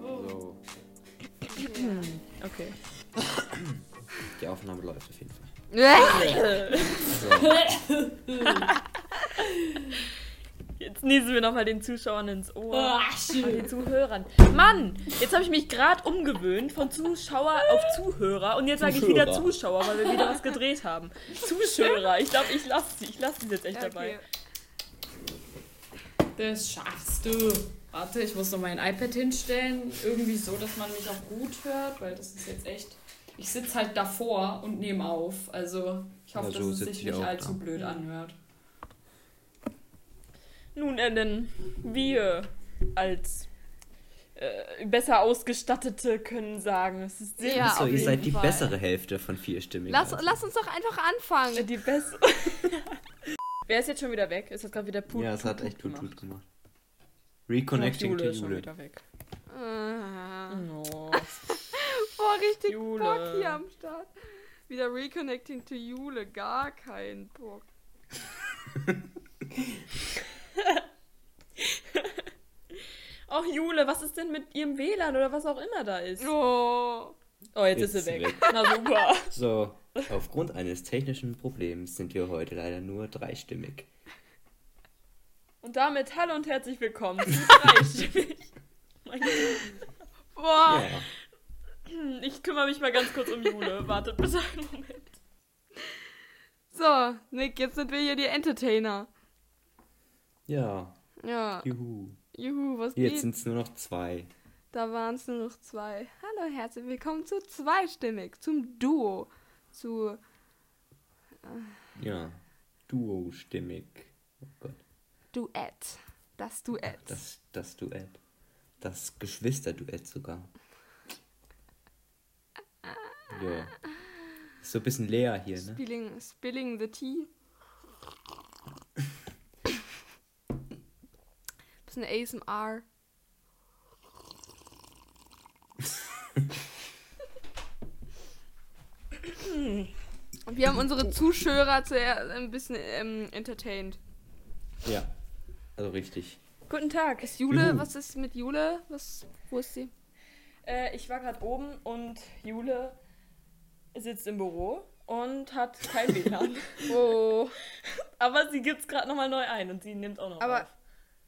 So, Okay. die Aufnahme läuft auf jeden Fall. Jetzt niesen wir nochmal den Zuschauern ins Ohr. Ah, Und den Zuhörern. Mann, jetzt habe ich mich gerade umgewöhnt von Zuschauer auf Zuhörer und jetzt sage ich wieder Zuschauer. Zuschauer, weil wir wieder was gedreht haben. Zuschauer. Ich glaube, ich lasse sie. Ich lasse sie jetzt echt dabei. Das schaffst du. Warte, ich muss noch mein iPad hinstellen. Irgendwie so, dass man mich auch gut hört, weil das ist jetzt echt. Ich sitze halt davor und nehme auf. Also ich hoffe, Ja, so dass es sich ich nicht allzu da. blöd anhört. Nun, Ellen, wir als äh, besser Ausgestattete können sagen, es ist sehr Ja, so, ihr seid die Fall. bessere Hälfte von vierstimmigen. Lass, also. lass uns doch einfach anfangen. die beste. Wer ist jetzt schon wieder weg? Ist das gerade wieder Put? Ja, es hat echt Put gut, gemacht? gut gemacht. Reconnecting Jule to ist schon Jule. wieder weg. Ah. No. Boah, richtig Jule. Bock hier am Start. Wieder Reconnecting to Jule. Gar kein Bock. Ach, Jule, was ist denn mit ihrem WLAN oder was auch immer da ist? Oh. Oh, jetzt, Jetzt ist sie weg. sie weg. Na super. So, aufgrund eines technischen Problems sind wir heute leider nur dreistimmig. Und damit hallo und herzlich willkommen zu Dreistimmig. Boah. Ja, Ich kümmere mich mal ganz kurz um Jule. Wartet bitte einen Moment. So, Nick, jetzt sind wir hier die Entertainer. ja, Ja. juhu. Juhu, was Jetzt geht? sind es nur noch zwei. Da waren es nur noch zwei. Hallo, herzlich willkommen zu zweistimmig, zum Duo, zu Ja, duo-stimmig. Oh Gott, Duett. Das Duett. das, das Duett. Das Geschwisterduett sogar. Ja. Ist so ein bisschen leer hier, ne? Spilling, spilling the tea. Bisschen ASMR. Und wir haben unsere Zuschauer zuerst ein bisschen ähm, entertained. Ja. Also richtig. Guten Tag. Ist Jule, Juhu. was ist mit Jule? Was, wo ist sie? Äh, ich war gerade oben und Jule sitzt im Büro und hat kein WLAN. Oh. Aber sie gibt's gerade nochmal neu ein und sie nimmt auch noch Aber, auf.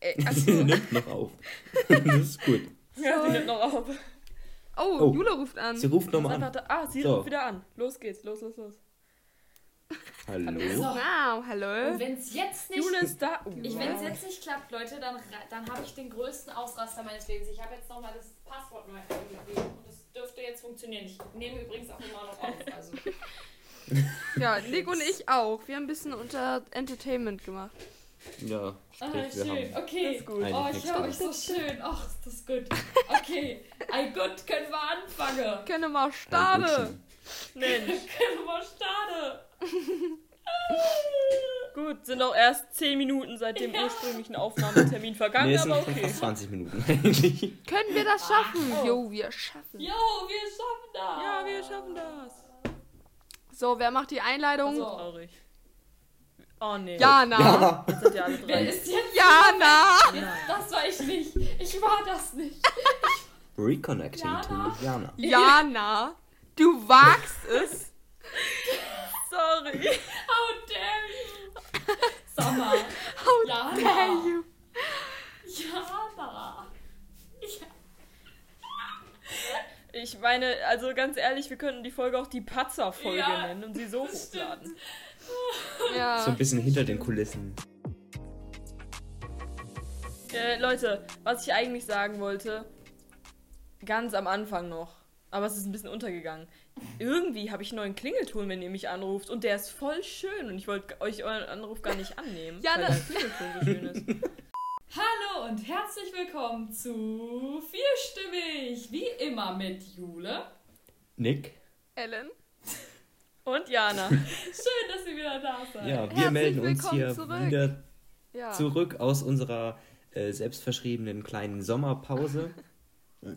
äh, Sie nimmt noch auf. das ist gut. Ja, sie nimmt noch auf. Oh, Oh. Jule ruft an. Sie ruft nochmal an. ah, sie So. ruft wieder an. Los geht's, los, los, los. Hallo? So. Wow, hallo. Und wenn es jetzt nicht. Da. Oh, Ich, wow. wenn es jetzt nicht klappt, Leute, dann, dann habe ich den größten Ausraster meines Lebens. Ich habe jetzt nochmal das Passwort neu eingegeben. Und das dürfte jetzt funktionieren. Ich nehme übrigens auch immer noch auf. Also. Ja, Nick und ich auch. Wir haben ein bisschen unter Entertainment gemacht. Ja, Ah, sprich, wir schön. Okay. Das ist gut. Oh, ich höre euch so schön. Ach, ist das gut. Okay. Ein gut, können wir anfangen. Können wir starten. Mensch. Können wir starten. Gut, sind auch erst 10 Minuten seit dem ursprünglichen Aufnahmetermin vergangen, Nee, aber okay. fast 20 Minuten eigentlich. Können wir das schaffen? oh. Jo, wir schaffen. Jo, wir schaffen das. Ja, wir schaffen das. So, wer macht die Einleitung? So traurig. Oh nee. Jana. Ja. Jetzt ihr alle Wer ist jetzt? Jana. Das war ich nicht. Ich war das nicht. Reconnecting Jana. to Jana. Jana, du wagst es. Sorry. How dare you? Sommer. How Jana. dare you? Jana. Ja. Ich meine, also ganz ehrlich, wir könnten die Folge auch die Patzer-Folge Ja, nennen und sie so hochladen. So Ja. ein bisschen hinter den Kulissen. Äh, Leute, was ich eigentlich sagen wollte, ganz am Anfang noch, aber es ist ein bisschen untergegangen. Irgendwie habe ich einen neuen Klingelton, wenn ihr mich anruft und der ist voll schön und ich wollte euch euren Anruf gar nicht annehmen, Ja, weil ne- der Klingelton so schön ist. Hallo und herzlich willkommen zu Vierstimmig. Wie immer mit Jule. Nick? Ellen. Und Jana. Schön, dass ihr wieder da seid. Ja, wir Herzlich melden uns willkommen hier zurück. wieder Ja. zurück aus unserer äh, selbstverschriebenen kleinen Sommerpause.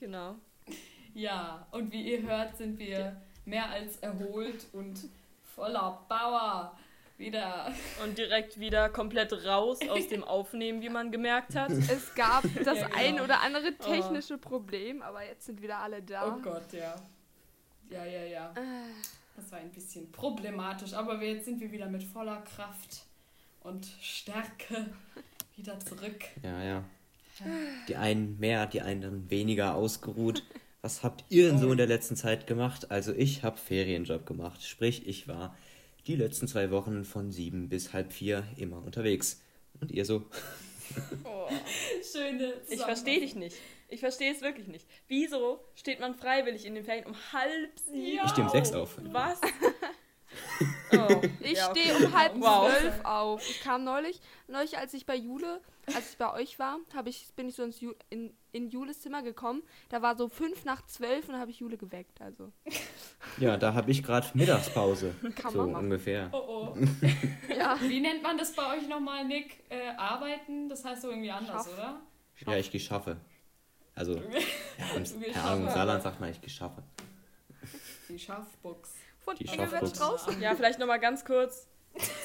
Genau. Ja, und wie ihr hört, sind wir mehr als erholt und voller Power. wieder. Und direkt wieder komplett raus aus dem Aufnehmen, wie man gemerkt hat. Es gab das Ja, genau. ein oder andere technische Problem, aber jetzt sind wieder alle da. Oh Gott, ja. Ja, ja, ja. Äh, Das war ein bisschen problematisch, aber wir, jetzt sind wir wieder mit voller Kraft und Stärke wieder zurück. Ja, ja. Die einen mehr, die anderen weniger ausgeruht. Was habt ihr denn so in der letzten Zeit gemacht? Also ich habe Ferienjob gemacht. Sprich, ich war die letzten zwei Wochen von sieben bis halb vier immer unterwegs. Und ihr so? Oh. Schöne Ich verstehe dich nicht. Ich verstehe es wirklich nicht. Wieso steht man freiwillig in den Ferien um halb sieben? Ja. Ich stehe um sechs auf. Was? Oh. Ich Ja, okay. stehe um halb Wow. zwölf auf. Ich kam neulich, neulich, als ich bei Jule, als ich bei euch war, hab ich, bin ich so ins Ju, in, in Jules Zimmer gekommen. Da war so fünf nach zwölf und da habe ich Jule geweckt. Also Ja, da habe ich gerade Mittagspause. kann So man machen. ungefähr. Oh oh. Ja. Wie nennt man das bei euch nochmal, Nick? Äh, arbeiten? Das heißt so irgendwie anders, Schaff. oder? Ja, ich geschaffe. Also, ja, im, im Saarland sagt man, ich geschaffe. Die Schaffbox. Von Die draußen. Ja, vielleicht nochmal ganz kurz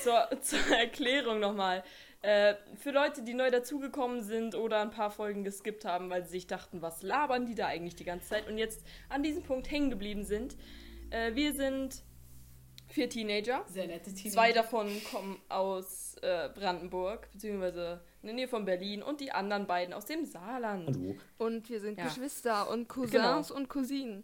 zur, zur Erklärung nochmal. Äh, für Leute, die neu dazugekommen sind oder ein paar Folgen geskippt haben, weil sie sich dachten, was labern die da eigentlich die ganze Zeit und jetzt an diesem Punkt hängen geblieben sind. Äh, wir sind vier Teenager. Sehr nette Teenager. Zwei davon kommen aus äh, Brandenburg, beziehungsweise in der Nähe von Berlin und die anderen beiden aus dem Saarland. Hallo. Und wir sind Ja. Geschwister und Cousins und Cousinen.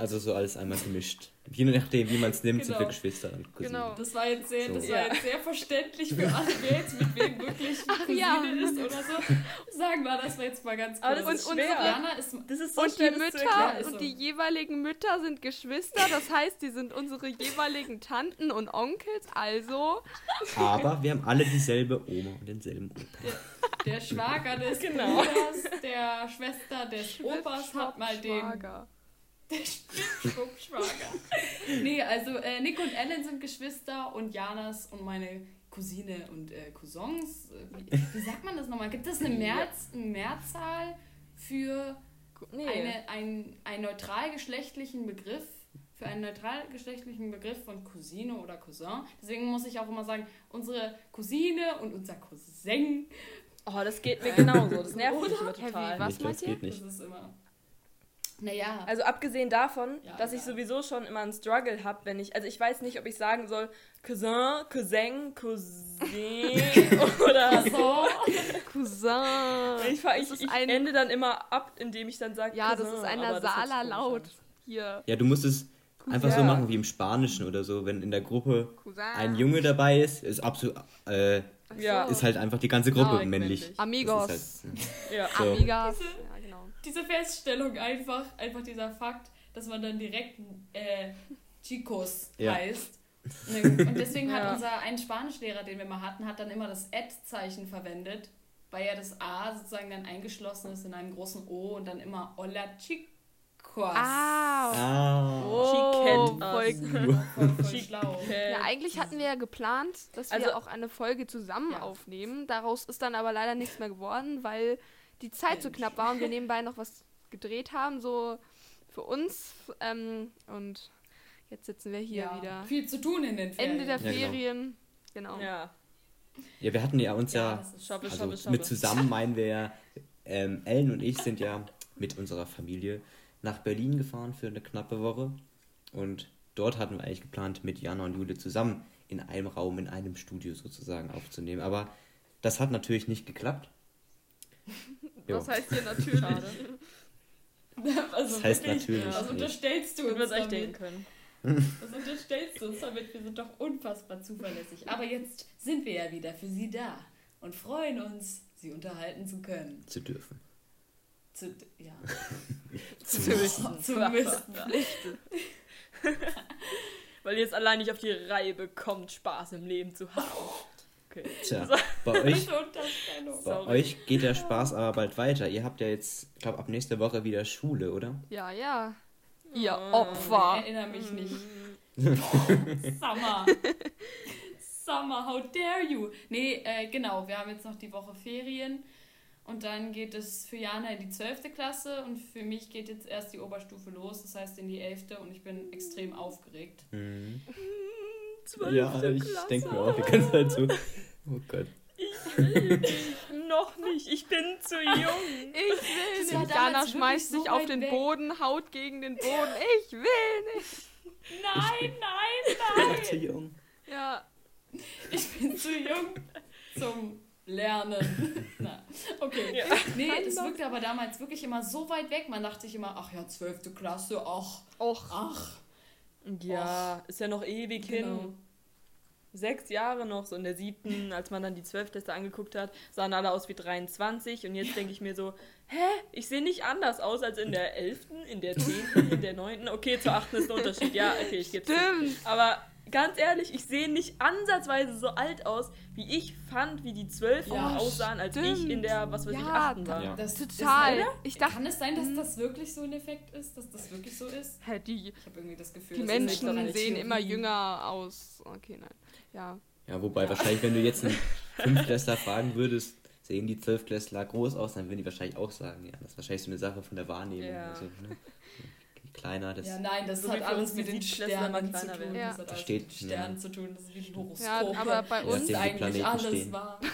Also so alles einmal gemischt. Je nachdem, wie man es nimmt, sind wir Genau. Geschwister und Cousinen. Genau. Das war jetzt sehr, das So. war Ja. jetzt sehr verständlich für alle, wer jetzt mit wem wirklich Cousine ja. ist oder so. Sagen wir das war jetzt mal ganz kurz. Das Und schwer. Jana ist Das ist so Und die schwer, das Mütter so. und die jeweiligen Mütter sind Geschwister. Das heißt, die sind unsere jeweiligen Tanten und Onkels. Also Aber wir haben alle dieselbe Oma und denselben Opa. der Schwager des Genau. Bruders, der Schwester des Opas hat mal den Schwager. Der Schwibschwager. nee, also äh, Nick und Ellen sind Geschwister und Janas und meine Cousine und äh, Cousins. Äh, wie, wie sagt man das nochmal? Gibt es eine, Mehrz, eine Mehrzahl für Nee. eine, ein, einen neutralgeschlechtlichen Begriff? Für einen neutralgeschlechtlichen Begriff von Cousine oder Cousin. Deswegen muss ich auch immer sagen, unsere Cousine und unser Cousin. Oh, das geht mir genauso. Das nervt mich immer Heavy, total. was nicht, das meint ihr? geht nicht. Das ist immer. Naja. Also abgesehen davon, Ja, dass ich egal. sowieso schon immer einen Struggle habe, wenn ich, also ich weiß nicht, ob ich sagen soll Cousin, Cousin, Cousin oder so. Cousin. Ich, ich, ich ein- ende dann immer ab, indem ich dann sage Ja, Cousin. das ist ein nasaler Laut. Hier. Ja, du musst es einfach so Ja. machen wie im Spanischen oder so. Wenn in der Gruppe Cousin. ein Junge dabei ist, ist absolut, äh, Ja. ist halt einfach die ganze Gruppe männlich. männlich. Amigos. Das ist halt, Ja. So. Amigas. Diese Feststellung einfach, einfach dieser Fakt, dass man dann direkt äh, Chicos Ja. heißt. Und deswegen hat Ja. unser ein Spanischlehrer, den wir mal hatten, hat dann immer das Ad-Zeichen verwendet, weil ja das A sozusagen dann eingeschlossen ist in einem großen O und dann immer Hola Chicos. Ah. ah. Oh, kennt voll. Voll, voll schlau. Ja, eigentlich hatten wir ja geplant, dass wir Also- auch eine Folge zusammen Ja. aufnehmen. Daraus ist dann aber leider nichts mehr geworden, weil die Zeit so Mensch. knapp war und wir nebenbei noch was gedreht haben, so für uns. Ähm, und jetzt sitzen wir hier ja, wieder. Viel zu tun in den Ferien. Ende der Ja, genau. Ferien. Genau. Ja. Ja, wir hatten ja uns Ja, ja, Schobbe, also schobbe, schobbe. mit zusammen meinen wir ja, ähm, Ellen und ich sind ja mit unserer Familie nach Berlin gefahren für eine knappe Woche. Und dort hatten wir eigentlich geplant, mit Jana und Jule zusammen in einem Raum, in einem Studio sozusagen aufzunehmen. Aber das hat natürlich nicht geklappt. Jo. Das heißt hier natürlich. Also Das heißt wirklich, natürlich Was unterstellst du uns denken damit? können. Was unterstellst du uns damit? Wir sind doch unfassbar zuverlässig. Aber jetzt sind wir ja wieder für Sie da und freuen uns, Sie unterhalten zu können. Zu dürfen. Zu, ja, Zu wissen. zu müssen. Weil ihr es allein nicht auf die Reihe bekommt, Spaß im Leben zu haben. Okay. Tja, bei euch, bei euch geht der Spaß aber bald weiter. Ihr habt ja jetzt, ich glaube, ab nächster Woche wieder Schule, oder? Ja, ja. Ihr Oh, Ich Opfer. erinnere mich nicht. Summer. Summer, how dare you? Nee, äh, genau, wir haben jetzt noch die Woche Ferien. Und dann geht es für Jana in die 12. Klasse und für mich geht jetzt erst die Oberstufe los, das heißt in die 11. und ich bin extrem aufgeregt. Mhm. zwölfte Ja, ich denke mir auch die ganze Zeit so. Oh Gott. Ich will nicht. Noch nicht. Ich bin zu jung. Ich will nicht. Jana schmeißt so sich auf weit den weg. Boden, haut gegen den Boden. Ich will nicht. Nein, nein, Noch zu jung. Ja. Ich bin zu jung zum Lernen. Na, okay. Ja. Nee, das wirkte aber damals wirklich immer so weit weg. Man dachte sich immer, ach ja, 12. Klasse, ach, Och. ach. Ja, ist ja noch ewig Genau. hin. Sechs Jahre noch, so in der siebten, als man dann die Zwölftklässler angeguckt hat, sahen alle aus wie 23 und jetzt denke ich mir so, hä, ich sehe nicht anders aus als in der elften, in der zehnten, in der neunten. Okay, zur achten ist ein Unterschied, ja, okay, ich gebe Stimmt. Aber ganz ehrlich, ich sehe nicht ansatzweise so alt aus, wie ich fand, wie die Zwölften Ja, aussahen, als ich stimmt. in der, was weiß ich, Ja, achten war. Ja. Das Total. Ist, Ich dachte, Kann es sein, dass das wirklich so ein Effekt ist? Dass das wirklich so ist? hä, die, Ich habe irgendwie das Gefühl, die Menschen so sehen immer Theorie. jünger aus. Okay, nein. Ja. Ja, wobei wahrscheinlich, wenn du jetzt einen Fünftklässler fragen würdest, sehen die Zwölftklässler groß aus, dann würden die wahrscheinlich auch sagen, ja, das ist wahrscheinlich so eine Sache von der Wahrnehmung. Ja. Also, ne? Je kleiner, das Ja, nein, das So wie hat alles mit den Sternen zu tun. Ja. Das hat alles steht- mit den Sternen ja. zu tun. Das ist wie ein Horoskop. Ja, aber bei das uns- ist Ja, eigentlich alles stehen. wahr.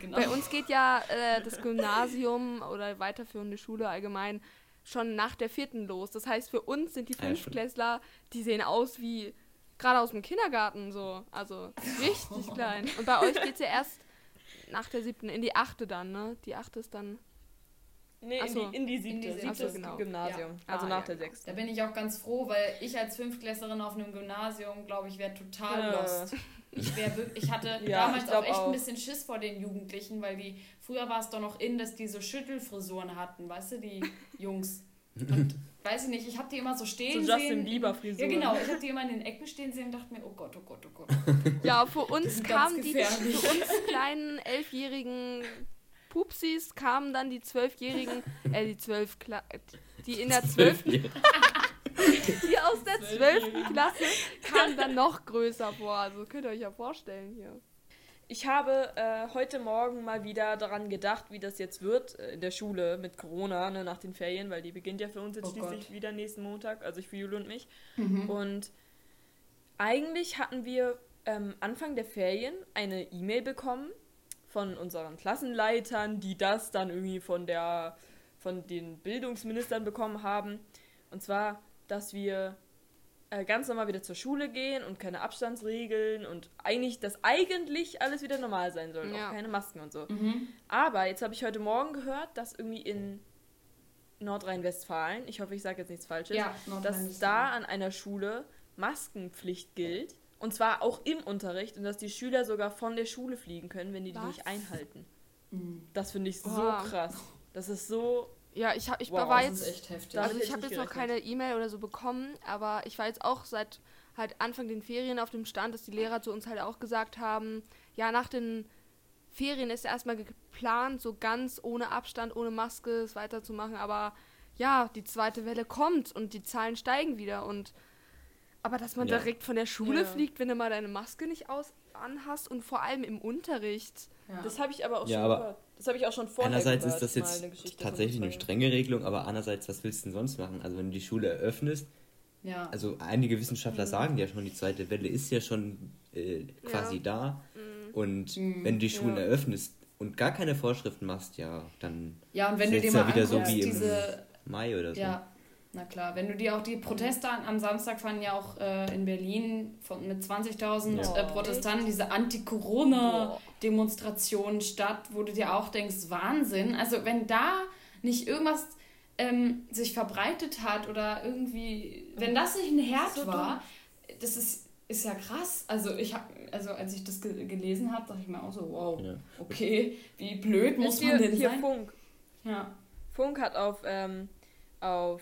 Genau. Bei uns geht ja äh, das Gymnasium oder weiterführende Schule allgemein schon nach der vierten los. Das heißt, für uns sind die Ah. Fünftklässler, die sehen aus wie gerade aus dem Kindergarten so. Also richtig klein. Und bei euch geht es ja erst nach der siebten in die achte dann, ne? Die achte ist dann. Nee, in, so. die, in die siebte. In die siebte siebte, ist genau. Gymnasium. Ja. Also Ah, nach ja, der genau. sechsten. Da bin ich auch ganz froh, weil ich als Fünftklässlerin auf einem Gymnasium, glaube ich, wäre total Äh. lost. Ich, wär, ich hatte Ja, damals ich auch echt auch. ein bisschen Schiss vor den Jugendlichen, weil die, früher war es doch noch in, dass die so Schüttelfrisuren hatten, weißt du, die Jungs. Und weiß ich nicht, ich habe die immer so stehen So Justin sehen. Bieber Frisur. Ja, genau, ich habe die immer in den Ecken stehen sehen und dachte mir, oh Gott, oh Gott, oh Gott. Ja, für uns kamen die für uns kleinen elfjährigen Pupsis kamen dann die zwölfjährigen, äh die zwölf Kla die in der zwölften die aus der zwölften Klasse kamen dann noch größer vor. Also könnt ihr euch ja vorstellen hier. Ich habe äh, heute Morgen mal wieder daran gedacht, wie das jetzt wird äh, in der Schule mit Corona, ne, nach den Ferien, weil die beginnt ja für uns jetzt Oh schließlich Gott. wieder nächsten Montag, also ich für Jule und mich. Mhm. Und eigentlich hatten wir ähm, Anfang der Ferien eine E-Mail bekommen von unseren Klassenleitern, die das dann irgendwie von der von den Bildungsministern bekommen haben. Und zwar, dass wir äh, ganz normal wieder zur Schule gehen und keine Abstandsregeln und eigentlich, dass eigentlich alles wieder normal sein soll, Ja. auch keine Masken und so. Mhm. Aber jetzt habe ich heute Morgen gehört, dass irgendwie in Nordrhein-Westfalen, ich hoffe, ich sage jetzt nichts Falsches, Ja, dass da an einer Schule Maskenpflicht gilt. Und zwar auch im Unterricht und dass die Schüler sogar von der Schule fliegen können, wenn die die Was? nicht einhalten. Mhm. Das finde ich so Boah. krass. Das ist so. Ja, ich habe ich Wow, war jetzt Also ich habe jetzt noch keine E-Mail oder so bekommen, aber ich war jetzt auch seit halt Anfang den Ferien auf dem Stand, dass die Lehrer zu uns halt auch gesagt haben, ja, nach den Ferien ist erstmal geplant, so ganz ohne Abstand, ohne Maske es weiterzumachen, aber ja, die zweite Welle kommt und die Zahlen steigen wieder und aber dass man Ja. direkt von der Schule Ja. fliegt, wenn du mal deine Maske nicht aus anhast und vor allem im Unterricht. Ja. Das habe ich aber auch Ja, schon aber gehört. Das habe ich auch schon vorher Einerseits gehört, ist das jetzt eine tatsächlich eine strenge Regelung, aber andererseits, was willst du denn sonst machen? Also wenn du die Schule eröffnest, ja. also einige Wissenschaftler sagen ja schon, die zweite Welle ist ja schon äh, quasi Ja. da. Und Mhm. wenn du die Schulen Ja. eröffnest und gar keine Vorschriften machst, ja, dann ja, und wenn ist du dir mal ja wieder so anguckst, wie im diese Mai oder so. Ja, na klar. Wenn du dir auch die Proteste am Samstag fanden ja auch äh, in Berlin von, mit 20.000 Ja. äh, Protestanten diese Anti-Corona-Demonstrationen statt, wo du dir auch denkst, Wahnsinn. Also wenn da nicht irgendwas ähm, sich verbreitet hat oder irgendwie, wenn das nicht ein Herd So war, das ist, ist ja krass. Also ich habe, also als ich das ge gelesen habe, dachte ich mir auch so, wow, Ja. okay, wie blöd muss Ist man hier, denn hier sein? Funk. Ja. Funk hat auf, ähm, auf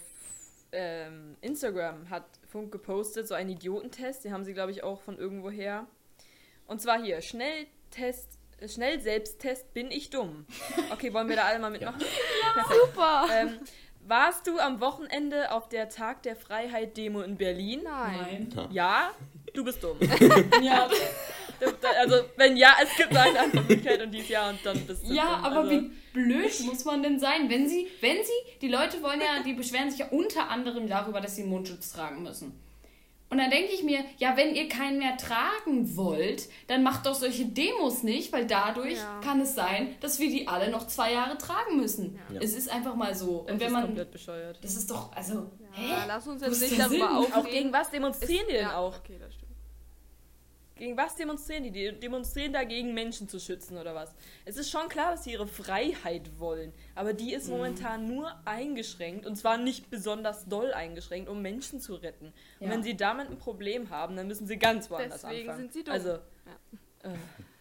ähm, Instagram hat Funk gepostet, so einen Idiotentest, den haben sie, glaube ich, auch von irgendwo her. Und zwar hier, Schnelltest, äh, Schnell-Selbsttest, bin ich dumm. Okay, wollen wir da alle mal mitmachen? Perfekt. Super! Ähm, warst du am Wochenende auf der Tag der Freiheit Demo in Berlin? Nein. Nein. Ja, du bist dumm. Ja, Also, wenn ja, es gibt eine Antwortmöglichkeit und dies ja und dann bist du Ja, dumm. aber also, wie blöd muss man denn sein, wenn sie, wenn sie, die Leute wollen ja, die beschweren sich ja unter anderem darüber, dass sie Mundschutz tragen müssen. Und dann denke ich mir, ja, wenn ihr keinen mehr tragen wollt, dann macht doch solche Demos nicht, weil dadurch Ja. kann es sein, dass wir die alle noch zwei Jahre tragen müssen. Ja. Es ist einfach mal so. Und Das wenn ist man. komplett bescheuert. Das ist doch, also. Ja, hä? lass uns jetzt ist nicht darüber aufregen. Auch gegen was demonstrieren die denn ja, auch? Okay, das stimmt. Gegen was demonstrieren die? Die demonstrieren dagegen, Menschen zu schützen oder was? Es ist schon klar, dass sie ihre Freiheit wollen, aber die ist momentan nur eingeschränkt und zwar nicht besonders doll eingeschränkt, um Menschen zu retten. Und Ja. wenn sie damit ein Problem haben, dann müssen sie ganz woanders Deswegen anfangen. sind sie dumm. Also, äh, ja.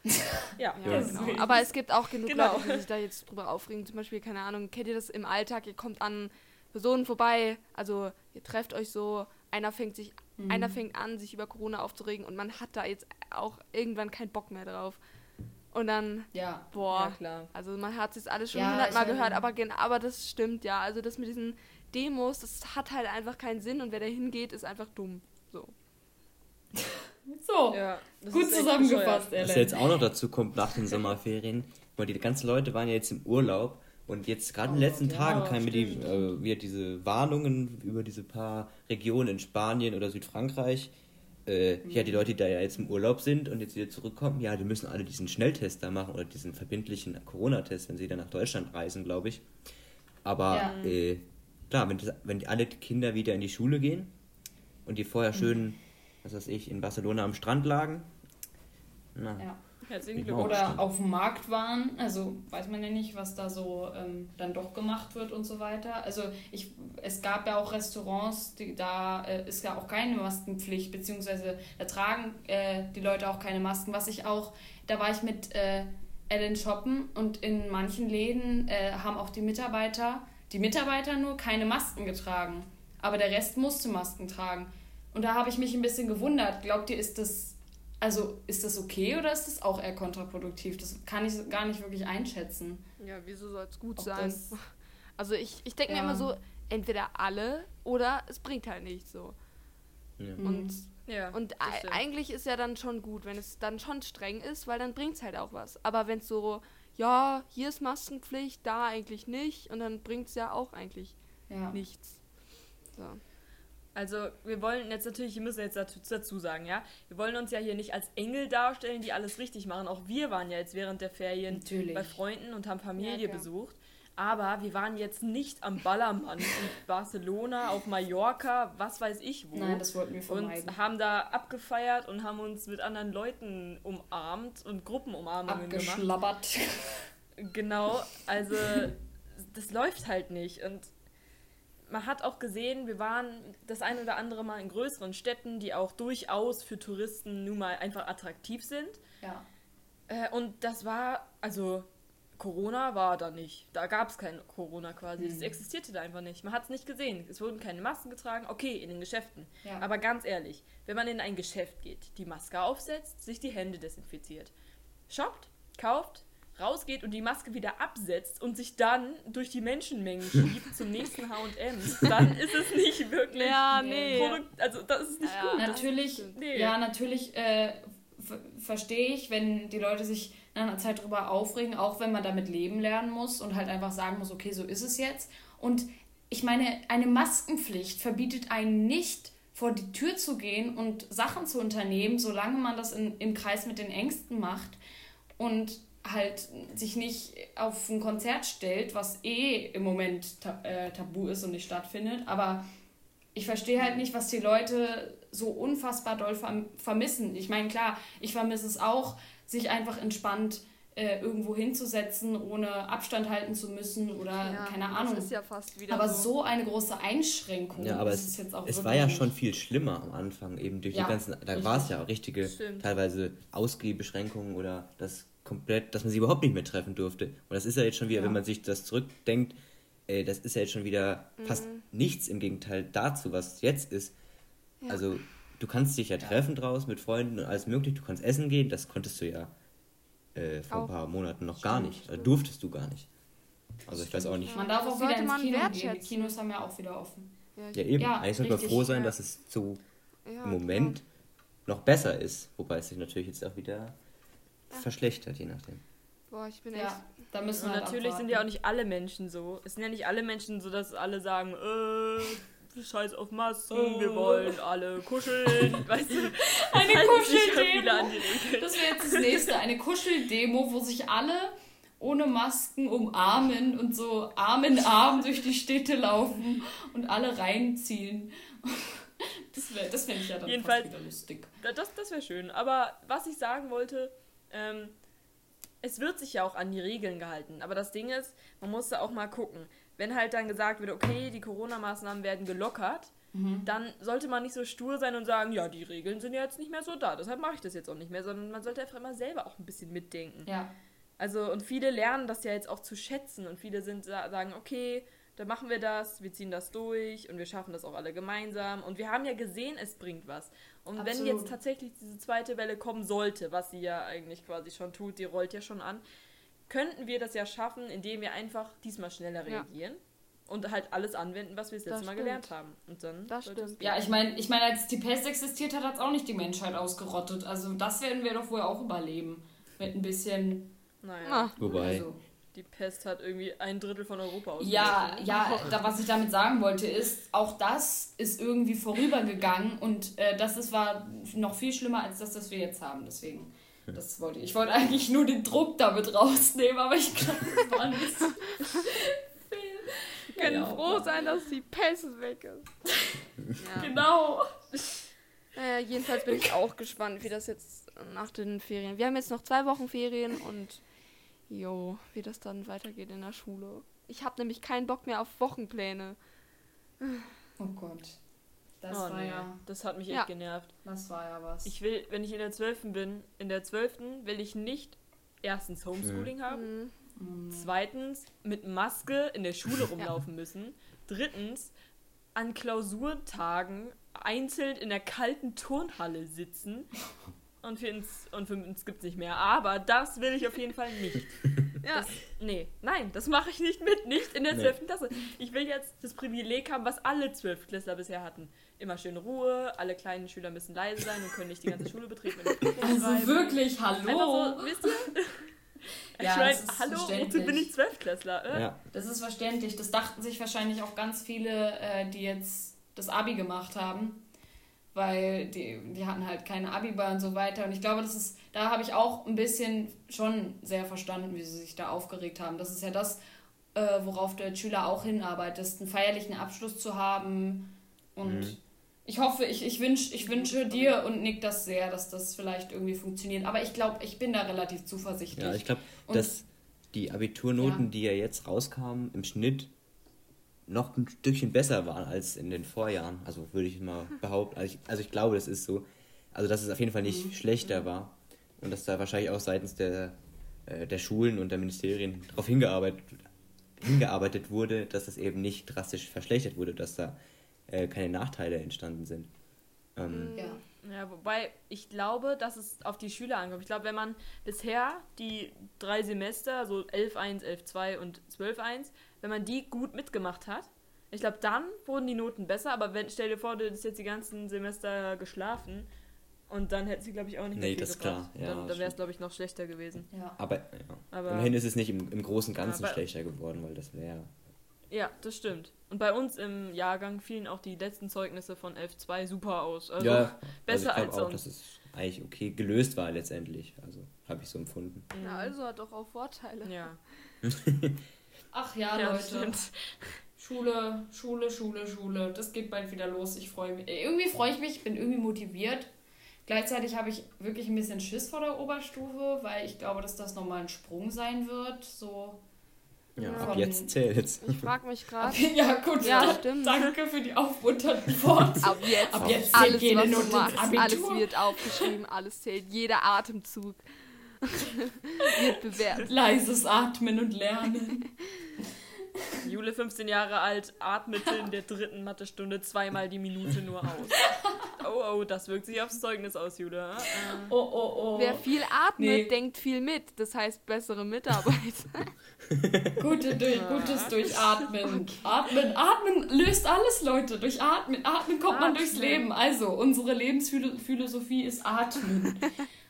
Ja, Ja. genau. Aber es gibt auch genug Genau. Leute, die sich da jetzt drüber aufregen. Zum Beispiel, keine Ahnung, kennt ihr das im Alltag? Ihr kommt an Personen vorbei, also ihr trefft euch so, einer fängt sich, Mhm. einer fängt an, sich über Corona aufzuregen und man hat da jetzt auch irgendwann keinen Bock mehr drauf. Und dann, Ja. ja, boah, klar. also man hat es alles schon Ja, hundertmal ähm, gehört, aber, gen- aber das stimmt ja. Also das mit diesen Demos, das hat halt einfach keinen Sinn und wer da hingeht, ist einfach dumm. So. So. Ja, das Gut zusammengefasst, bescheuert. Was jetzt auch noch dazu kommt nach den Sommerferien, weil die ganzen Leute waren ja jetzt im Urlaub und jetzt gerade in den Oh, letzten ja, Tagen kamen mir die, äh, wieder diese Warnungen über diese paar Regionen in Spanien oder Südfrankreich. Äh, Ja, die Leute, die da ja jetzt im Urlaub sind und jetzt wieder zurückkommen, ja, die müssen alle diesen Schnelltest da machen oder diesen verbindlichen Corona-Test, wenn sie dann nach Deutschland reisen, glaube ich. Aber Ja. äh, klar, wenn, das, wenn alle Kinder wieder in die Schule gehen und die vorher schön, was weiß ich, in Barcelona am Strand lagen, na, Ja. Herzlichen Ich Glückwunsch. Oder auf dem Markt waren, also weiß man ja nicht, was da so ähm, dann doch gemacht wird und so weiter. Also ich, es gab ja auch Restaurants, die, da äh, ist ja auch keine Maskenpflicht, beziehungsweise da tragen äh, die Leute auch keine Masken. Was ich auch, da war ich mit äh, Ellen shoppen und in manchen Läden äh, haben auch die Mitarbeiter, die Mitarbeiter nur keine Masken getragen, aber der Rest musste Masken tragen. Und da habe ich mich ein bisschen gewundert. Glaubt ihr, ist das also ist das okay oder ist das auch eher kontraproduktiv? Das kann ich so gar nicht wirklich einschätzen. Ja, wieso soll es gut Ob sein? das- Also ich, ich denke Ja. mir immer so, entweder alle oder es bringt halt nichts so. ja. Mhm. Und, Ja, und eigentlich ist ja dann schon gut, wenn es dann schon streng ist, weil dann bringt es halt auch was. Aber wenn es so, ja, hier ist Maskenpflicht, da eigentlich nicht und dann bringt es ja auch eigentlich Ja. nichts. So. Also, wir wollen jetzt natürlich, wir müssen jetzt dazu, dazu sagen, ja, wir wollen uns ja hier nicht als Engel darstellen, die alles richtig machen. Auch wir waren ja jetzt während der Ferien Natürlich. bei Freunden und haben Familie Ja, besucht. Aber wir waren jetzt nicht am Ballermann in Barcelona, auf Mallorca, was weiß ich wo. Nein, das wollten wir und vermeiden. haben da abgefeiert und haben uns mit anderen Leuten umarmt und Gruppenumarmungen gemacht. Abgeschlabbert. Genau, also das läuft halt nicht. Und man hat auch gesehen, wir waren das ein oder andere Mal in größeren Städten, die auch durchaus für Touristen nun mal einfach attraktiv sind. Ja. Äh, und das war, also Corona war da nicht. Da gab es kein Corona quasi. Das Mhm. existierte da einfach nicht. Man hat es nicht gesehen. Es wurden keine Masken getragen. Okay, in den Geschäften. Ja. Aber ganz ehrlich, wenn man in ein Geschäft geht, die Maske aufsetzt, sich die Hände desinfiziert, shoppt, kauft, rausgeht und die Maske wieder absetzt und sich dann durch die Menschenmengen schiebt zum nächsten H&M, dann ist es nicht wirklich Ja, nee. Produkt, also das ist nicht Ja, gut. Natürlich. Nee. ja, natürlich äh, ver- verstehe ich, wenn die Leute sich nach einer Zeit drüber aufregen, auch wenn man damit leben lernen muss und halt einfach sagen muss, okay, so ist es jetzt. Und ich meine, eine Maskenpflicht verbietet einen nicht, vor die Tür zu gehen und Sachen zu unternehmen, solange man das in, im Kreis mit den Ängsten macht und halt sich nicht auf ein Konzert stellt, was eh im Moment ta äh, tabu ist und nicht stattfindet. Aber ich verstehe halt nicht, was die Leute so unfassbar doll verm vermissen. Ich meine, klar, ich vermisse es auch, sich einfach entspannt äh, irgendwo hinzusetzen, ohne Abstand halten zu müssen oder Ja, keine Ahnung. Das ist ja fast wieder aber so. so eine große Einschränkung Ja, aber ist es, es jetzt auch es wirklich war ja schon viel schlimmer am Anfang, eben durch Ja, die ganzen, da war es ja richtige, Stimmt. teilweise Ausgehbeschränkungen oder das komplett, dass man sie überhaupt nicht mehr treffen durfte. Und das ist ja jetzt schon wieder, Ja. wenn man sich das zurückdenkt, äh, das ist ja jetzt schon wieder Mhm. fast nichts im Gegenteil dazu, was jetzt ist. Ja. Also du kannst dich ja treffen draußen mit Freunden und alles mögliche, du kannst essen gehen, das konntest du ja äh, vor Auch. ein paar Monaten noch gar Stimmt, nicht, oder durftest du gar nicht. Also ich weiß auch nicht. Man darf auch wieder ins Kino gehen. Die Kinos haben ja auch wieder offen. Ja, ich- Ja eben, Ja, eigentlich sollte man froh sein, ja. dass es so ja, im Moment noch besser ist, wobei es sich natürlich jetzt auch wieder verschlechtert, je nachdem. Boah, ich bin echt. Ja, da müssen Und halt natürlich sind abwarten. ja auch nicht alle Menschen so. Es sind ja nicht alle Menschen so, dass alle sagen, äh, scheiß auf Masken, wir wollen alle kuscheln, weißt du? Eine Kuscheldemo. Das wäre jetzt das nächste. Eine Kuscheldemo, wo sich alle ohne Masken umarmen und so Arm in Arm durch die Städte laufen und alle reinziehen. Das wäre das wär ich ja dann Jedenfalls- fast wieder lustig. Da- Das, das wäre schön. Aber was ich sagen wollte, ähm, es wird sich ja auch an die Regeln gehalten. Aber das Ding ist, man muss da auch mal gucken. Wenn halt dann gesagt wird, okay, die Corona-Maßnahmen werden gelockert, dann sollte man nicht so stur sein und sagen, ja, die Regeln sind ja jetzt nicht mehr so da, deshalb mache ich das jetzt auch nicht mehr, sondern man sollte einfach immer selber auch ein bisschen mitdenken. Ja. Also, und viele lernen das ja jetzt auch zu schätzen und viele sind sa- sagen, okay, dann machen wir das, wir ziehen das durch und wir schaffen das auch alle gemeinsam. Und wir haben ja gesehen, es bringt was. Und wenn Absolut. jetzt tatsächlich diese zweite Welle kommen sollte, was sie ja eigentlich quasi schon tut, die rollt ja schon an, könnten wir das ja schaffen, indem wir einfach diesmal schneller Ja. reagieren und halt alles anwenden, was wir das Das letzte Mal stimmt. gelernt haben. Und dann Das stimmt. Ja, ich meine, ich mein, als die Pest existiert hat, hat es auch nicht die Menschheit ausgerottet. Also das werden wir doch wohl auch überleben. Mit ein bisschen. Naja, Ah, Wobei, Also. Die Pest hat irgendwie ein Drittel von Europa Ja, ausgelöscht. ja, da, was ich damit sagen wollte, ist, auch das ist irgendwie vorübergegangen und äh, das ist, war noch viel schlimmer als das, was wir jetzt haben. Deswegen, das wollte ich. Ich wollte eigentlich nur den Druck damit rausnehmen, aber ich glaube, das war nicht so Wir können Ja, froh sein, dass die Pest weg ist. ja. Genau. Naja, jedenfalls bin ich auch gespannt, wie das jetzt nach den Ferien. Wir haben jetzt noch zwei Wochen Ferien und jo, wie das dann weitergeht in der Schule. Ich habe nämlich keinen Bock mehr auf Wochenpläne. Oh Gott. Das oh, war nee. ja, Das hat mich Ja. echt genervt. das war ja was. Ich will, wenn ich in der 12. bin, in der 12. will ich nicht erstens Homeschooling haben, Mhm. Mhm. zweitens mit Maske in der Schule rumlaufen müssen, drittens an Klausurtagen einzeln in der kalten Turnhalle sitzen und für uns, und für uns gibt es nicht mehr. Aber das will ich auf jeden Fall nicht. Ja, Das, nee, nein, das mache ich nicht mit, nicht in der Nee. 12. Klasse. Ich will jetzt das Privileg haben, was alle 12. Klässler bisher hatten. Immer schön Ruhe, alle kleinen Schüler müssen leise sein und können nicht die ganze Schule betreten. Also schreiben. wirklich, hallo. so, wisst ihr? Ja, ich meine, hallo, wozu bin ich Zwölfklässler? Äh? ja, Das ist verständlich. Das dachten sich wahrscheinlich auch ganz viele, äh, die jetzt das Abi gemacht haben. Weil die, die hatten halt keine Abibar und so weiter. Und ich glaube, das ist, da habe ich auch ein bisschen schon sehr verstanden, wie sie sich da aufgeregt haben. Das ist ja das, äh, worauf der Schüler auch hinarbeitet, einen feierlichen Abschluss zu haben. Und Mhm. ich hoffe, ich, ich, wünsch, ich wünsche dir und Nick das sehr, dass das vielleicht irgendwie funktioniert. Aber ich glaube, ich bin da relativ zuversichtlich. ja, ich glaube, dass die Abiturnoten, Ja. die ja jetzt rauskamen, im Schnitt noch ein Stückchen besser waren als in den Vorjahren. Also würde ich mal behaupten. Also ich, also ich glaube, das ist so. Also dass es auf jeden Fall nicht Mhm. schlechter war. Und dass da wahrscheinlich auch seitens der, äh, der Schulen und der Ministerien darauf hingearbeitet, hingearbeitet wurde, dass es eben nicht drastisch verschlechtert wurde, dass da äh, keine Nachteile entstanden sind. Ähm, Ja. Ja, wobei ich glaube, dass es auf die Schüler ankommt. Ich glaube, wenn man bisher die drei Semester, so 11.1, 11.2 und 12.1, wenn man die gut mitgemacht hat, ich glaube, dann wurden die Noten besser, aber wenn, stell dir vor, du hättest jetzt die ganzen Semester geschlafen und dann hätten sie, glaube ich, auch nicht mehr Nee, viel das ist klar. Ja, dann dann wäre es, glaube ich, noch schlechter gewesen. Ja. Aber, ja. Aber- immerhin ist es nicht im, im Großen und Ganzen Aber- schlechter geworden, weil das wäre. Ja, das stimmt. Und bei uns im Jahrgang fielen auch die letzten Zeugnisse von 11.2 super aus. Also ja, besser also ich als glaube auch, sonst. dass es eigentlich okay gelöst war letztendlich. Also habe ich so empfunden. ja, also hat doch auch Vorteile. Ja, Ach ja, ja Leute. stimmt. Schule, Schule, Schule, Schule. Das geht bald wieder los. Ich freue mich. Äh, Irgendwie freue ich mich, ich bin irgendwie motiviert. Gleichzeitig habe ich wirklich ein bisschen Schiss vor der Oberstufe, weil ich glaube, dass das nochmal ein Sprung sein wird. So. Ja, Ja. ab jetzt zählt's. Ich frage mich gerade. Ja, gut. Ja, stimmt. Danke für die aufmunternden Worte. Ab jetzt, Ab jetzt zählt alles, jede was Note machst, Abitur. alles wird aufgeschrieben, alles zählt, jeder Atemzug wird bewertet. Leises Atmen und Lernen. Jule, 15 Jahre alt, atmete in der dritten Mathestunde zweimal die Minute nur aus. Oh, oh, das wirkt sich aufs Zeugnis aus, Jule. Ähm, Oh, oh, oh. Wer viel atmet, Nee. denkt viel mit. Das heißt bessere Mitarbeit. Gute, durch, gutes Durchatmen. Atmen, atmen löst alles, Leute. Durch Atmen, atmen kommt man durchs Atmen. Leben. Also, unsere Lebensphilosophie ist Atmen.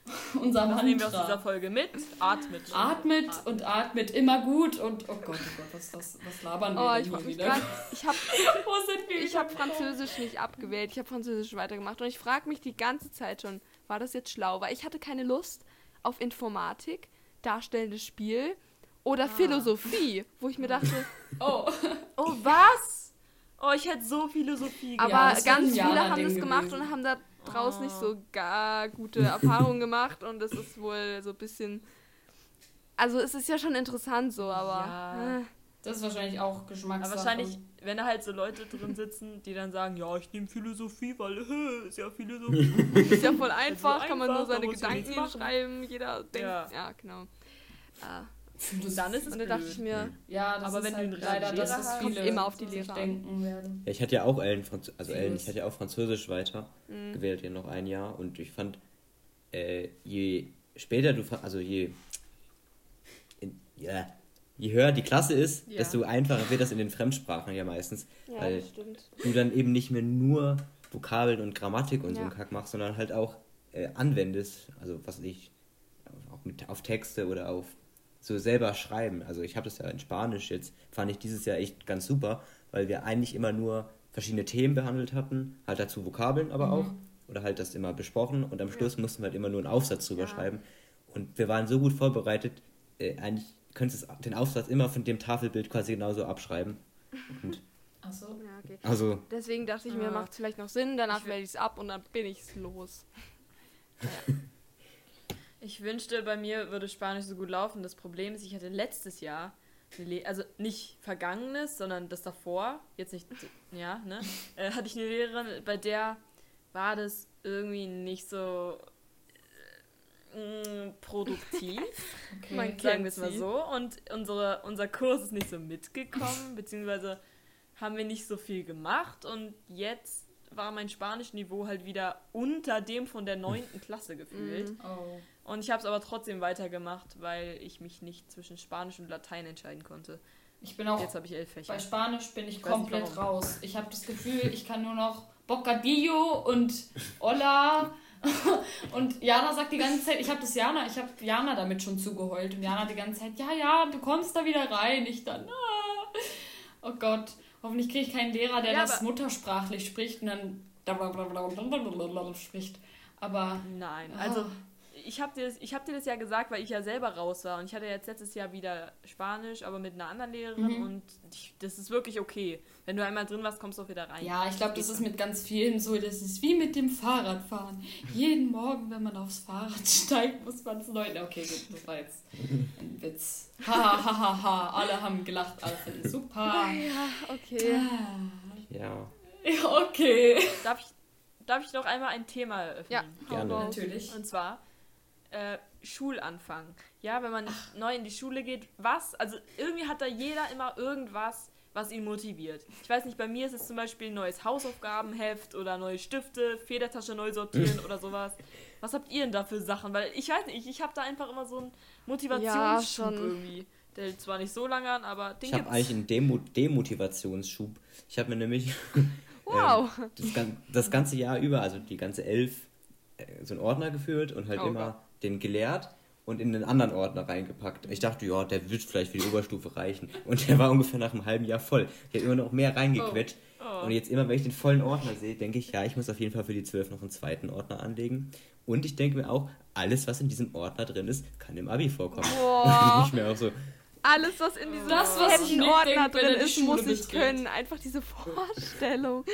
Unser Was nehmen wir aus dieser Mantra. Folge mit? Atmet. Atmet und atmet immer gut und oh Gott, oh Gott, was, was, was labern wir Oh, denn hier wieder? gerade. Ich habe Wo sind wir? ich hab Französisch nicht abgewählt. Ich habe Französisch weitergemacht. Und ich frage mich die ganze Zeit schon, war das jetzt schlau? Weil ich hatte keine Lust auf Informatik, darstellendes Spiel oder Philosophie, wo ich mir dachte, Oh, Oh, was? Oh, ich hätte so Philosophie aber das ein ganz viele haben das gemacht gewesen. und haben da draus Oh. nicht so gar gute Erfahrungen gemacht und das ist wohl so ein bisschen. Also es ist ja schon interessant so, aber Ja. äh, das ist wahrscheinlich auch Aber Geschmackssache. wahrscheinlich, wenn da halt so Leute drin sitzen, die dann sagen, ja, ich nehme Philosophie, weil äh, ist ja Philosophie. ist ja voll einfach, kann man nur einfach, da seine Gedanken schreiben, jeder denkt, ja, Ja. genau. Äh, Philosophie. Dann ist es und da dachte ich mir, Ja, das Aber ist wenn du halt einen leider, dass hast, es kommt viele immer auf die Lehrer an. denken werden. Ja, ich hatte ja auch Ellen, Franz also. Ellen, ich hatte ja auch Französisch weiter Mhm. gewählt, ja noch ein Jahr und ich fand, äh, je später du, also je, in, ja, je höher die Klasse ist, Ja. desto einfacher wird das in den Fremdsprachen ja meistens, ja, weil das stimmt. du dann eben nicht mehr nur Vokabeln und Grammatik und so Ja. einen Kack machst, sondern halt auch äh, anwendest, also was ich, auch mit, auf Texte oder auf so selber schreiben. Also ich habe das ja in Spanisch jetzt, fand ich dieses Jahr echt ganz super, weil wir eigentlich immer nur verschiedene Themen behandelt hatten, halt dazu Vokabeln aber Mhm. auch, oder halt das immer besprochen und am Schluss mussten wir halt immer nur einen Aufsatz drüber Ja. schreiben. Und wir waren so gut vorbereitet, äh, eigentlich könntest du den Aufsatz immer von dem Tafelbild quasi genauso abschreiben. Und Achso. Ja, okay. also Deswegen dachte ich mir, Ah. macht es vielleicht noch Sinn, danach Ich wähle ich es ab und dann bin ich's los. Ich wünschte, bei mir würde Spanisch so gut laufen. Das Problem ist, ich hatte letztes Jahr, also nicht vergangenes, sondern das davor, jetzt nicht, ja, ne, äh, hatte ich eine Lehrerin, bei der war das irgendwie nicht so äh, mh, produktiv, Okay. Man sagen wir es mal so. Und unsere, unser Kurs ist nicht so mitgekommen, beziehungsweise haben wir nicht so viel gemacht und jetzt war mein Spanischniveau halt wieder unter dem von der neunten Klasse gefühlt. Mhm. Oh. Und ich habe es aber trotzdem weitergemacht, weil ich mich nicht zwischen Spanisch und Latein entscheiden konnte. Ich bin auch Jetzt habe ich elf Fächer. Bei Spanisch bin ich Ich komplett raus. Ich habe das Gefühl, ich kann nur noch Bocadillo und Hola. Und Jana sagt die ganze Zeit, ich habe das Jana, ich habe Jana damit schon zugeheult. Und Jana die ganze Zeit, ja, ja, du kommst da wieder rein. Ich dann, ah. oh Gott, hoffentlich kriege ich keinen Lehrer, der Ja, das muttersprachlich spricht und dann spricht. Aber Nein, also ich habe dir, das- ich hab dir das ja gesagt, weil ich ja selber raus war. Und ich hatte jetzt letztes Jahr wieder Spanisch, aber mit einer anderen Lehrerin. Mhm. Und ich, das ist wirklich okay. Wenn du einmal drin warst, kommst du auch wieder rein. Ja, ich glaube, das ist mit ganz vielen so. Das ist wie mit dem Fahrradfahren. Jeden Morgen, wenn man aufs Fahrrad steigt, muss man es neu. Okay, gut, das war jetzt ein Witz. Ha, ha, ha, ha, ha. Alle haben gelacht, alle finden super. Ja, okay. ja. Ja, okay. Darf ich, darf ich noch einmal ein Thema eröffnen? Ja, Gerne. Natürlich. Und zwar äh, Schulanfang. Ja, wenn man neu in die Schule geht, was? Also irgendwie hat da jeder immer irgendwas, was ihn motiviert. Ich weiß nicht, bei mir ist es zum Beispiel ein neues Hausaufgabenheft oder neue Stifte, Federtasche neu sortieren oder sowas. Was habt ihr denn da für Sachen? Weil ich weiß nicht, ich habe da einfach immer so einen Motivationsschub schon. irgendwie. Der hält zwar nicht so lange an, aber den Ich habe eigentlich einen Demo Demotivationsschub. Ich habe mir nämlich Wow. ähm, das, das ganze Jahr über, also die ganze elf, äh, so einen Ordner geführt und halt Oh immer den geleert und in den anderen Ordner reingepackt. Ich dachte, ja, der wird vielleicht für die Oberstufe reichen. Und der war ungefähr nach einem halben Jahr voll. Ich habe immer noch mehr reingequetscht. Oh. Und jetzt immer, wenn ich den vollen Ordner sehe, denke ich, ja, ich muss auf jeden Fall für die zwölf noch einen zweiten Ordner anlegen. Und ich denke mir auch, alles, was in diesem Ordner drin ist, kann im Abi vorkommen. Boah. Und ich mir auch so, Alles, was in diesem Das, was ich nicht Ordner denk, drin ist, Schule muss ich betritt. können. Einfach diese Vorstellung.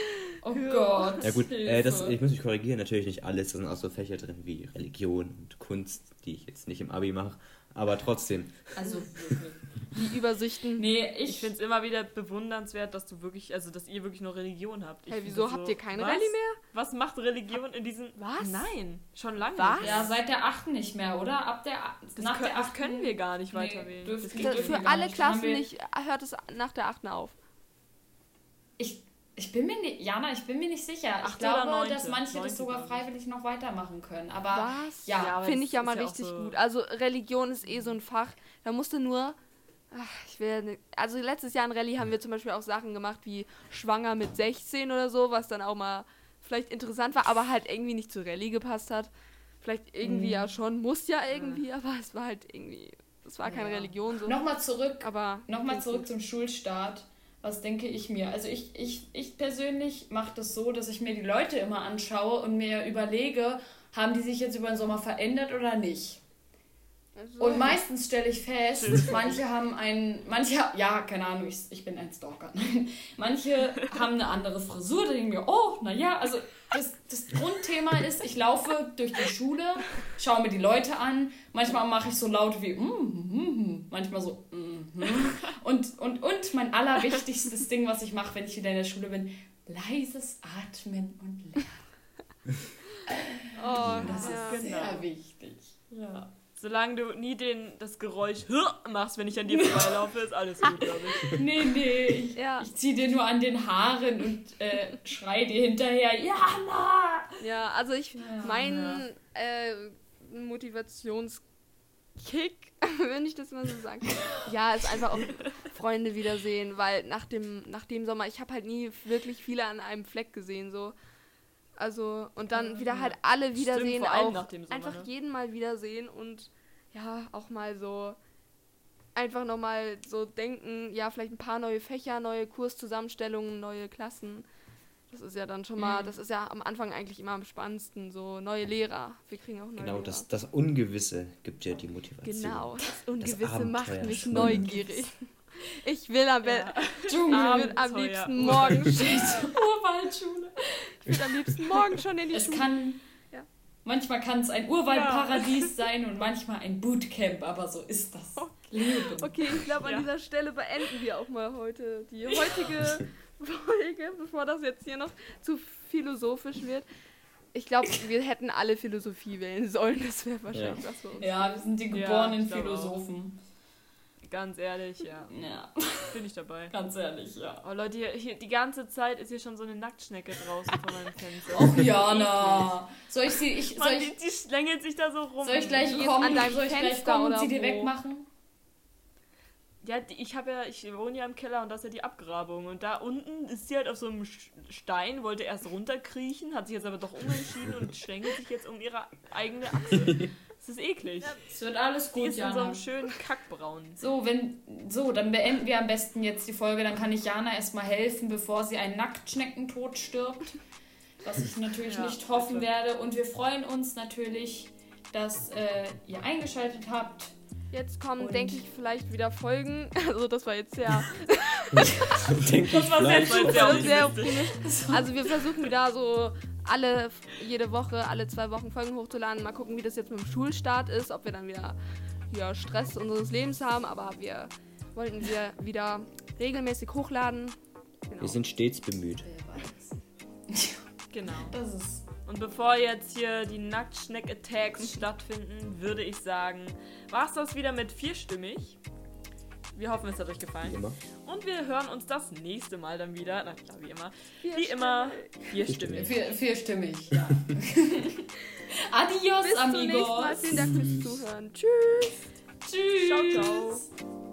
Oh Gott. Ja gut, äh, das, ich muss mich korrigieren, natürlich nicht alles, da sind auch so Fächer drin wie Religion und Kunst, die ich jetzt nicht im Abi mache, aber trotzdem. Also. Die Übersichten. Nee, Ich ich. finde es immer wieder bewundernswert, dass du wirklich, also dass ihr wirklich noch Religion habt. Ich Hey, wieso das habt ihr keine was? Rallye mehr? Was macht Religion in diesem. Was? Nein, schon lange. Was? nicht. Ja, seit der 8. nicht mehr, oder? Ab der Das, nach können, der das 8. können wir gar nicht Nee, weiter wählen. dürfen Das Für alle Klassen nicht, hört es nach der 8. auf. Ich, ich bin mir nicht, Jana, ich bin mir nicht sicher. Ich glaube, oder neunte? dass manche das sogar freiwillig noch weitermachen können. Aber Was? ja, Ja, Finde ich ja mal ja richtig so- gut. Also Religion ist eh so ein Fach. Da musst du nur. Ach, ich will nicht, also letztes Jahr in Rallye haben wir zum Beispiel auch Sachen gemacht wie schwanger mit 16 oder so, was dann auch mal vielleicht interessant war, aber halt irgendwie nicht zu Rallye gepasst hat. Vielleicht irgendwie Mhm. ja schon, muss ja irgendwie, aber es war halt irgendwie, es war keine Ja. Religion so. Nochmal zurück aber Nochmal zurück zum Schulstart. Was denke ich mir? Also ich, ich, ich persönlich mache das so, dass ich mir die Leute immer anschaue und mir überlege, haben die sich jetzt über den Sommer verändert oder nicht? Also, Und meistens stelle ich fest, manche haben ein, manche, ja, keine Ahnung, ich, ich bin ein Stalker. manche haben eine andere Frisur, da denke ich mir, oh, naja, also das, das Grundthema ist, ich laufe durch die Schule, schaue mir die Leute an, manchmal mache ich so laut wie, mm, mm, mm, manchmal so, mm, mm. Und, und, und mein allerwichtigstes Ding, was ich mache, wenn ich wieder in der Schule bin, leises Atmen und Lernen. oh, Das ja. ist sehr wichtig. Ja. Solange du nie den, das Geräusch machst, wenn ich an dir vorbeilaufe, ist alles gut, glaube ich. Nee, nee, ich, Ja. ich zieh dir nur an den Haaren und äh, schrei dir hinterher, Jana! Ja, also ich, Ja, mein äh, Motivationskick, wenn ich das mal so sagen kann, ja, ist einfach auch Freunde wiedersehen, weil nach dem, nach dem Sommer, ich habe halt nie wirklich viele an einem Fleck gesehen, so. Also, und dann wieder halt alle wiedersehen, vor allem auch nach dem Sommer, einfach ne? jeden mal wiedersehen und ja, auch mal so einfach nochmal so denken, ja, vielleicht ein paar neue Fächer, neue Kurszusammenstellungen, neue Klassen. Das ist ja dann schon mal, Mhm. das ist ja am Anfang eigentlich immer am spannendsten, so neue Lehrer. Wir kriegen auch neue Genau, Lehrer. das, das Ungewisse gibt ja die Motivation. Genau, das Ungewisse Abenteuer, macht mich das neugierig. Ich will am, be Ja. Will am liebsten morgen schon, Urwaldschule. Ich will am liebsten morgen schon in die Es Schule. kann, Ja. manchmal kann es ein Urwaldparadies sein und manchmal ein Bootcamp, aber so ist das Leben. Okay, ich glaube, an Ja. dieser Stelle beenden wir auch mal heute die heutige Folge, bevor das jetzt hier noch zu philosophisch wird. Ich glaube, wir hätten alle Philosophie wählen sollen. Das wäre wahrscheinlich was für uns. Ja, wir sind die Ja, geborenen Philosophen. Ganz ehrlich, ja. Ja, Bin ich dabei. ganz ehrlich, ja. Oh Leute, hier, hier, die ganze Zeit ist hier schon so eine Nacktschnecke draußen vor meinem Fenster. Och, Jana. Soll ich sie, ich, soll Mann, ich, die, die schlängelt sich da so rum. soll ich gleich kommen, an deinem soll ich gleich Fenster kommen und sie dir wegmachen? Ja, ich habe ja, ich wohne ja im Keller und das ist ja die Abgrabung. Und da unten ist sie halt auf so einem Stein, wollte erst runterkriechen, hat sich jetzt aber doch umentschieden und schlängelt sich jetzt um ihre eigene Achse. Das ist eklig. Es wird alles Die gut, ist in so Jana. einem schönen Kackbraun. So, wenn, so, dann beenden wir am besten jetzt die Folge. Dann kann ich Jana erstmal helfen, bevor sie einen Nacktschneckentod stirbt. Was ich natürlich Ja, nicht hoffen bitte. werde. Und wir freuen uns natürlich, dass äh, ihr eingeschaltet habt. Jetzt kommen, denke ich, vielleicht wieder Folgen. Also das war jetzt sehr, Das war sehr sehr sehr optimistisch. Also wir versuchen wieder so alle, jede Woche, alle zwei Wochen Folgen hochzuladen. Mal gucken, wie das jetzt mit dem Schulstart ist, ob wir dann wieder ja, Stress unseres Lebens haben. Aber wir wollten wir wieder regelmäßig hochladen. Genau. Wir sind stets bemüht. Genau. Das ist. Und bevor jetzt hier die Nacktschneck-Attacks stattfinden, würde ich sagen, war es das wieder mit vierstimmig. Wir hoffen, es hat euch Wie gefallen. immer. Und wir hören uns das nächste Mal dann wieder. Na klar, wie immer. Vier Wie immer, Vierstimmig. vierstimmig. Vier, vierstimmig, ja. Adios, Bis zum amigos. nächsten Mal. Vielen Dank fürs Zuhören. Tschüss. Tschüss. Ciao, ciao.